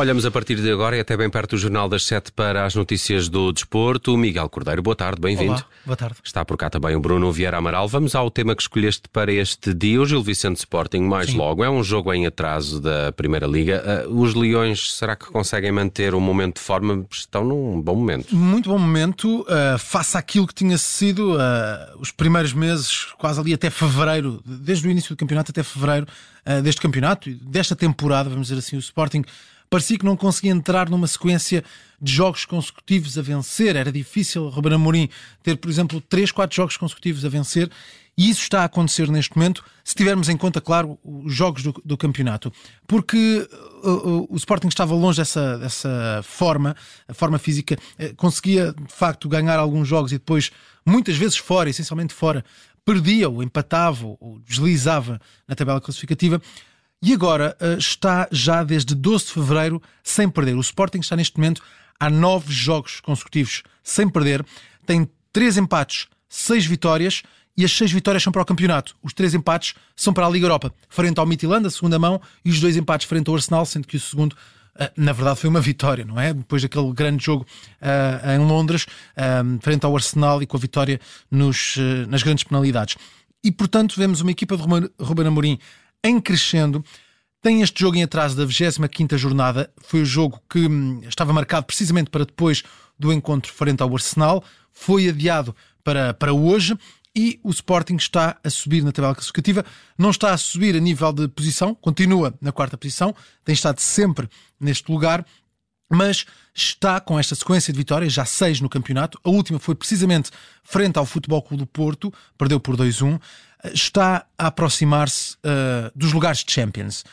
Olhamos a partir de agora e até bem perto do Jornal das Sete para as notícias do desporto. Miguel Cordeiro, boa tarde, bem-vindo. Boa tarde. Está por cá também o Bruno Vieira Amaral. Vamos ao tema que escolheste para este dia, o Gil Vicente Sporting, mais Sim. logo. É um jogo em atraso da Primeira Liga. Uh, os Leões, será que conseguem manter o momento de forma? Estão num bom momento. Muito bom momento, uh, face àquilo que tinha sido uh, os primeiros meses, quase ali até fevereiro, desde o início do campeonato até fevereiro deste campeonato, desta temporada, vamos dizer assim, o Sporting parecia que não conseguia entrar numa sequência de jogos consecutivos a vencer. Era difícil Ruben Amorim ter, por exemplo, 3, 4 jogos consecutivos a vencer. E isso está a acontecer neste momento, se tivermos em conta, claro, os jogos do, do campeonato. Porque uh, uh, o Sporting estava longe dessa, dessa forma, a forma física, uh, conseguia de facto ganhar alguns jogos e depois, muitas vezes fora, essencialmente fora, perdia ou empatava ou deslizava na tabela classificativa e agora uh, está já desde 12 de fevereiro sem perder. O Sporting está neste momento há nove jogos consecutivos sem perder, tem três empates, seis vitórias e as seis vitórias são para o campeonato. Os três empates são para a Liga Europa, frente ao Midtjylland, a segunda mão, e os dois empates frente ao Arsenal, sendo que o segundo uh, na verdade foi uma vitória, não é? Depois daquele grande jogo uh, em Londres, frente ao Arsenal e com a vitória nos, nas grandes penalidades. E portanto vemos uma equipa de Ruben Amorim em crescendo. Tem este jogo em atraso da 25 jornada. Foi o jogo que hum, estava marcado precisamente para depois do encontro frente ao Arsenal. Foi adiado para, para hoje e o Sporting está a subir na tabela classificativa. Não está a subir a nível de posição, continua na quarta posição, tem estado sempre neste lugar, mas está com esta sequência de vitórias, já seis no campeonato. A última foi precisamente frente ao Futebol Clube do Porto, perdeu por 2-1 está a aproximar-se uh, dos lugares de Champions.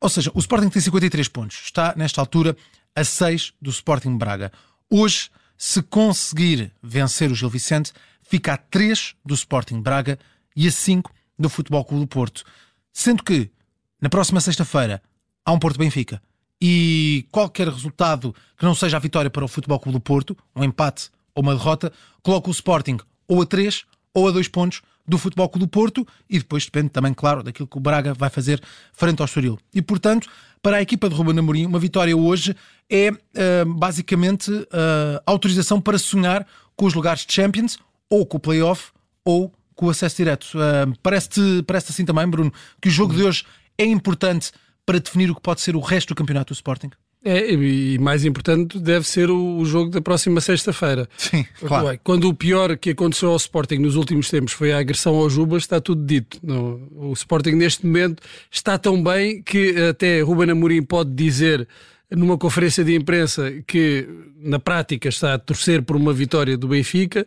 Ou seja, o Sporting tem 53 pontos, está nesta altura a 6 do Sporting Braga. Hoje, se conseguir vencer o Gil Vicente, fica a 3 do Sporting Braga e a 5 do Futebol Clube do Porto. Sendo que, na próxima sexta-feira, há um Porto Benfica. E qualquer resultado que não seja a vitória para o Futebol Clube do Porto, um empate ou uma derrota, coloca o Sporting ou a 3 ou a 2 pontos do Futebol Clube do Porto e depois depende também, claro, daquilo que o Braga vai fazer frente ao Estoril. E, portanto, para a equipa de Ruben Amorim, uma vitória hoje é uh, basicamente uh, autorização para sonhar com os lugares de Champions, ou com o Playoff, ou com o acesso direto. Uh, Parece-te parece assim também, Bruno, que o jogo de hoje é importante para definir o que pode ser o resto do campeonato do Sporting? É, e mais importante deve ser o, jogo da próxima sexta-feira. Sim, claro. Quando o pior que aconteceu ao Sporting nos últimos tempos foi a agressão ao Jubas, está tudo dito. o Sporting neste momento está tão bem que até Ruben Amorim pode dizer numa conferência de imprensa que na prática está a torcer por uma vitória do Benfica.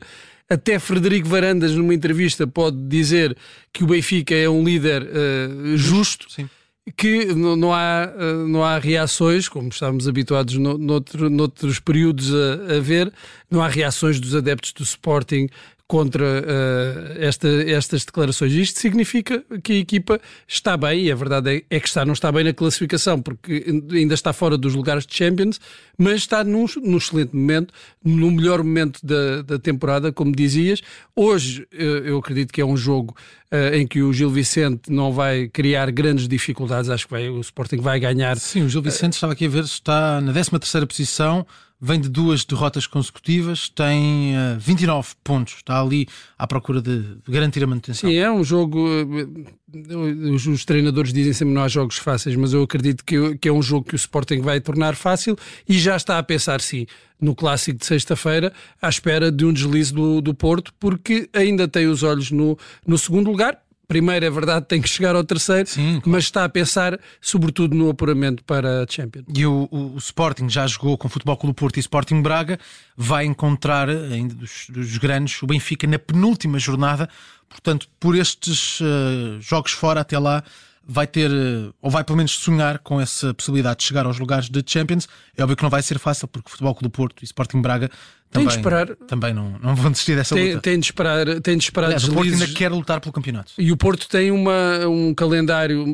Até Frederico Varandas, numa entrevista, pode dizer que o Benfica é um líder uh, justo. Sim que não há, eh, não há reações, como estávamos habituados no, noutro, noutros períodos a, a, ver, não há reações dos adeptos do Sporting contra uh, esta, estas declarações. Isto significa que a equipa está bem, e a verdade é, é, que está, não está bem na classificação, porque ainda está fora dos lugares de Champions, mas está num, num excelente momento, no melhor momento da, da temporada, como dizias. Hoje uh, eu acredito que é um jogo uh, em que o Gil Vicente não vai criar grandes dificuldades, acho que vai, o Sporting vai ganhar. Sim, o Gil Vicente estava aqui a ver, está na 13 terceira posição, vem de duas derrotas consecutivas, tem uh, eh, 29 pontos, está ali à procura de, garantir a manutenção. Sim, é um jogo. Eh, os, os, treinadores dizem sempre não há jogos fáceis, mas eu acredito que, que, é um jogo que o Sporting vai tornar fácil e já está a pensar, sim, no clássico de sexta-feira, à espera de um deslize do, do Porto, porque ainda tem os olhos no, no segundo lugar primeiro, é verdade, tem que chegar ao terceiro, Sim, claro. mas está a pensar sobretudo no apuramento para a Champions. E o, o, o, Sporting já jogou com o Futebol Clube Porto e Sporting Braga, vai encontrar ainda dos, dos grandes o Benfica na penúltima jornada, portanto, por estes uh, jogos fora até lá, vai ter, eh, ou vai pelo menos sonhar com essa possibilidade de chegar aos lugares de Champions. É óbvio que não vai ser fácil, porque o Futebol Clube do Porto e Sporting Braga também, tem de esperar, também não, não vão desistir dessa tem, luta. Tem de esperar, tem de esperar Aliás, O Porto ainda quer lutar pelo campeonato. E o Porto tem uma, um calendário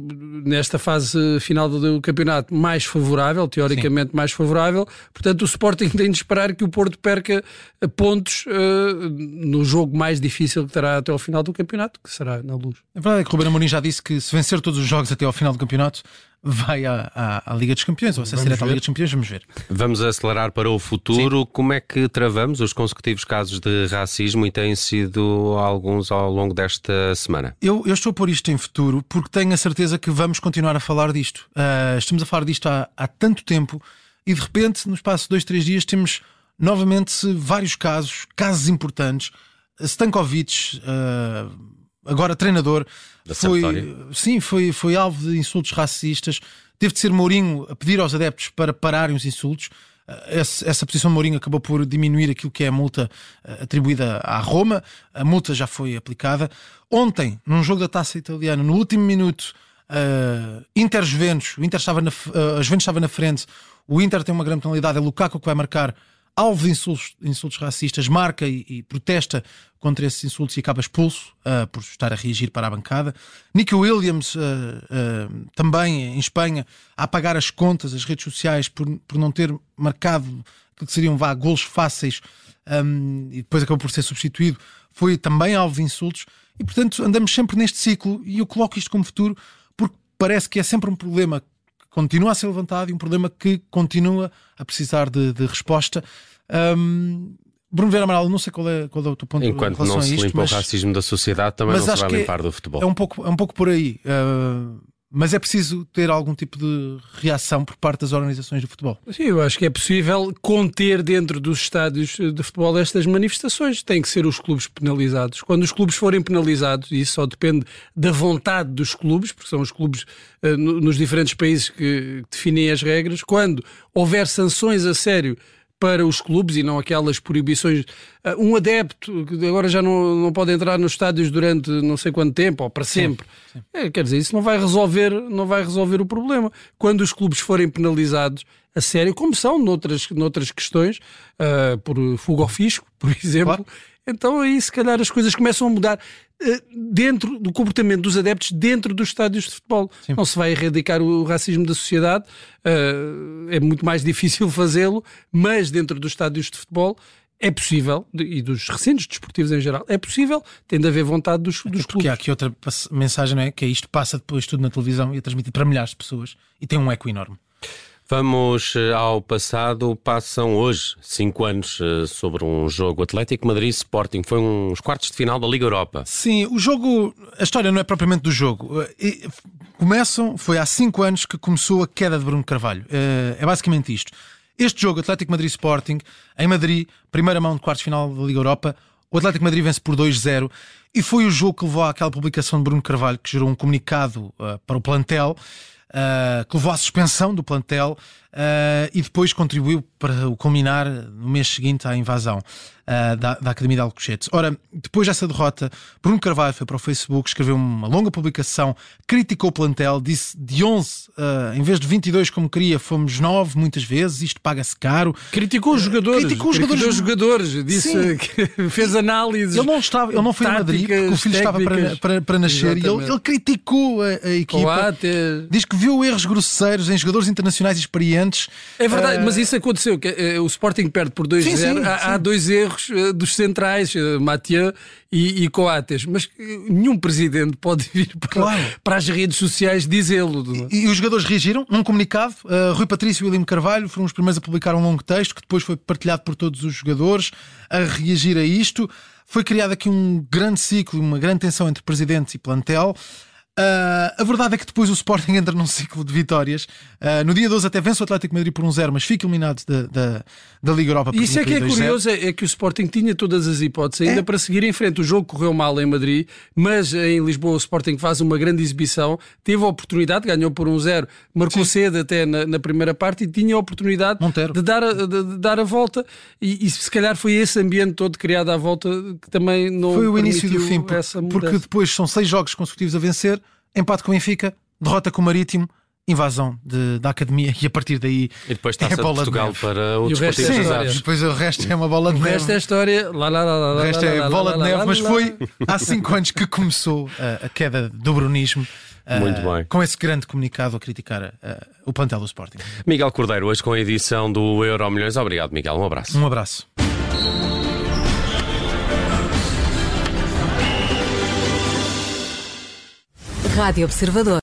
nesta fase final do campeonato mais favorável, teoricamente Sim. mais favorável. Portanto, o Sporting tem de esperar que o Porto perca pontos uh, no jogo mais difícil que terá até ao final do campeonato, que será na luz. A verdade é que o Ruben Amorim já disse que se vencer todos os jogos até ao final do campeonato, vai à, à, à Liga dos Campeões, ou acesso direto à Liga dos Campeões, vamos ver. Vamos acelerar para o futuro. Sim. Como é que travamos os consecutivos casos de racismo e têm sido alguns ao longo desta semana? Eu, eu estou a pôr isto em futuro porque tenho a certeza que vamos continuar a falar disto. Uh, estamos a falar disto há, há tanto tempo e de repente, no espaço de dois, três dias, temos novamente vários casos, casos importantes. Stankovic, uh, agora treinador, da foi, sim, foi, foi alvo de insultos racistas. Teve de ser Mourinho a pedir aos adeptos para pararem os insultos. Eh, essa, essa posição de Mourinho acabou por diminuir aquilo que é a multa eh, atribuída à Roma. A multa já foi aplicada. Ontem, num jogo da taça italiana, no último minuto, uh, Inter-Juventus, o Inter estava na, uh, a Juventus estava na frente. O Inter tem uma grande penalidade, é Lukaku que vai marcar alvo de insultos, insultos racistas, marca e, e, protesta contra esses insultos e acaba expulso uh, por estar a reagir para a bancada. Nicky Williams, uh, uh, também em Espanha, a apagar as contas, as redes sociais, por, por não ter marcado que seriam vá, golos fáceis um, e depois acabou por ser substituído, foi também alvo de insultos. E portanto andamos sempre neste ciclo e eu coloco isto como futuro porque parece que é sempre um problema continua a ser levantado e um problema que continua a precisar de, de resposta. Um, Bruno Vera Amaral, não sei qual é, qual é o teu ponto Enquanto não se isto, limpa mas, o racismo da sociedade, também não se vai limpar é, do futebol. É um pouco, é um pouco por aí. Uh, mas é preciso ter algum tipo de reação por parte das organizações de futebol. Sim, eu acho que é possível conter dentro dos estádios de futebol estas manifestações. Tem que ser os clubes penalizados. Quando os clubes forem penalizados, e isso só depende da vontade dos clubes, porque são os clubes uh, nos diferentes países que definem as regras, quando houver sanções a sério para os clubes e não aquelas proibições. Ah, um adepto que agora já não, não pode entrar nos estádios durante não sei quanto tempo ou para sempre. Sim, sim. É, quer dizer, isso não vai resolver, não vai resolver o problema. Quando os clubes forem penalizados a sério, como são noutras, noutras questões, uh, por fuga ao fisco, por exemplo, claro. Então aí se calhar as coisas começam a mudar. Eh, dentro do comportamento dos adeptos dentro dos estádios de futebol. Sim. Não se vai erradicar o racismo da sociedade, uh, é muito mais difícil fazê-lo, mas dentro dos estádios de futebol é possível, e dos recintos desportivos em geral, é possível, tem de haver vontade dos, dos Porque há aqui outra mensagem, não é? Que é isto passa depois tudo na televisão e é transmitido para milhares de pessoas e tem um eco enorme. Vamos eh, ao passado. Passam hoje cinco anos eh, sobre um jogo Atlético Madrid Sporting. Foi uns quartos de final da Liga Europa. Sim, o jogo. A história não é propriamente do jogo. Eh, começam. Foi há cinco anos que começou a queda de Bruno Carvalho. É basicamente isto. Este jogo, Atlético Madrid Sporting, em Madrid, primeira mão de quartos de final da Liga Europa. O Atlético Madrid vence por 2-0 e foi o jogo que levou àquela publicação de Bruno Carvalho que gerou um comunicado uh, para o plantel que levou à suspensão do plantel uh, e depois contribuiu para o culminar no mês seguinte à invasão uh, da, da, Academia de Alcochete. Ora, depois dessa derrota, Bruno Carvalho foi para o Facebook, escreveu uma longa publicação, criticou o plantel, disse de 11, uh, em vez de 22 como queria, fomos 9 muitas vezes, isto paga-se caro. Criticou os jogadores. Criticou os jogadores. Criticou jogadores. Disse que fez análises. Ele não, estava, ele não foi táticas, Madrid porque o filho técnicas. estava para, para, para nascer e ele, ele, criticou a, a equipa. Diz que viu erros grosseiros em jogadores internacionais experientes. É verdade, uh... mas isso aconteceu. Que, uh, o Sporting perde por 2-0. Há, há dois erros uh, dos centrais, uh, Mathieu e, e, Coates. Mas nenhum presidente pode vir para, claro. para as redes sociais dizê-lo. E, e, os jogadores reagiram num comunicado. Rui Patrício e William Carvalho foram os primeiros a publicar um longo texto que depois foi partilhado por todos os jogadores a reagir a isto. Foi criado aqui um grande ciclo, uma grande tensão entre presidente e plantel. Uh, a verdade é que depois o Sporting entra num ciclo de vitórias. Uh, no dia 12 até vence o Atlético Madrid por um zero, mas fica eliminado da, da, da Liga Europa. Isso é que é curioso, é, é, que o Sporting tinha todas as hipóteses ainda é. para seguir em frente. O jogo correu mal em Madrid, mas em Lisboa o Sporting faz uma grande exibição, teve a oportunidade, ganhou por um zero, marcou Sim. cedo até na, na, primeira parte e tinha a oportunidade de dar a, de, de, dar a volta. E, e, se calhar foi esse ambiente todo criado à volta que também não foi o início do fim, porque, porque depois são seis jogos consecutivos a vencer empate com o Benfica, derrota com o Marítimo, invasão de, da academia e a partir daí e depois é bola Portugal de para o resto é depois o resto é uma bola de neve o resto é história lá, lá, lá, lá, o resto é bola de neve mas foi há 5 anos que começou a, a queda do brunismo muito uh, bem. Com esse grande comunicado a criticar uh, o plantel do Sporting. Miguel Cordeiro, hoje com a edição do Euro Milhões. Obrigado, Miguel. Um abraço. Um abraço. Rádio Observador.